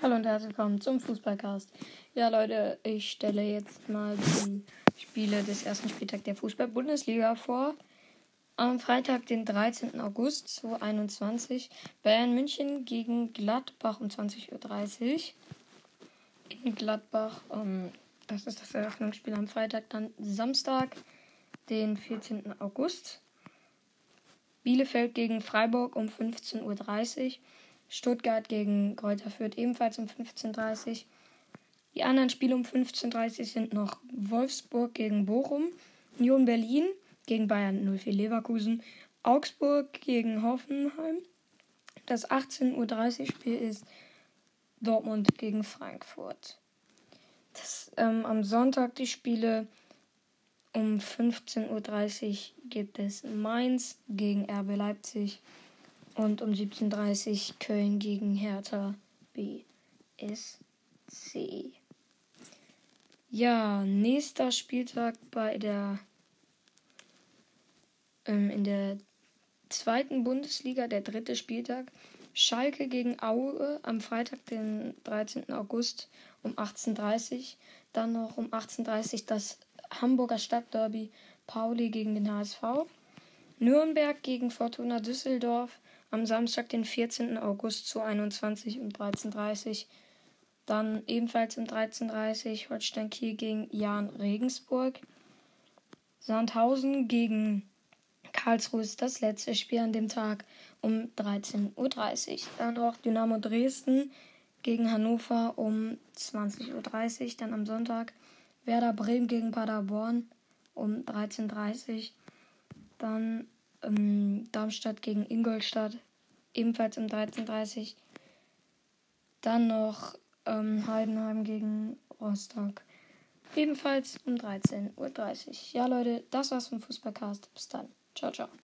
Hallo und herzlich willkommen zum Fußballcast. Ja, Leute, ich stelle jetzt mal die Spiele des ersten Spieltags der Fußball-Bundesliga vor. Am Freitag, den 13. August 2021, Bayern München gegen Gladbach um 20.30 Uhr. In Gladbach, um, das ist das Eröffnungsspiel am Freitag, dann Samstag, den 14. August. Bielefeld gegen Freiburg um 15.30 Uhr. Stuttgart gegen Kräuter Fürth ebenfalls um 15.30 Uhr. Die anderen Spiele um 15.30 Uhr sind noch Wolfsburg gegen Bochum, Union Berlin gegen Bayern 04 Leverkusen, Augsburg gegen Hoffenheim. Das 18.30 Uhr Spiel ist Dortmund gegen Frankfurt. Das, ähm, am Sonntag die Spiele um 15.30 Uhr gibt es Mainz gegen RB Leipzig. Und um 17.30 Uhr Köln gegen Hertha BSC. Ja, nächster Spieltag bei der ähm, in der zweiten Bundesliga, der dritte Spieltag. Schalke gegen Aue am Freitag, den 13. August um 18.30 Uhr. Dann noch um 18.30 Uhr das Hamburger Stadtderby Pauli gegen den HSV. Nürnberg gegen Fortuna Düsseldorf am Samstag, den 14. August zu 21 und 13.30 Dann ebenfalls um 13.30 Holstein Kiel gegen Jan Regensburg. Sandhausen gegen Karlsruhe ist das letzte Spiel an dem Tag um 13.30 Uhr. Dann noch Dynamo Dresden gegen Hannover um 20.30 Uhr. Dann am Sonntag Werder Bremen gegen Paderborn um 13.30 Uhr. Dann ähm, Darmstadt gegen Ingolstadt, ebenfalls um 13.30 Uhr. Dann noch ähm, Heidenheim gegen Rostock, ebenfalls um 13.30 Uhr. Ja, Leute, das war's vom Fußballcast. Bis dann. Ciao, ciao.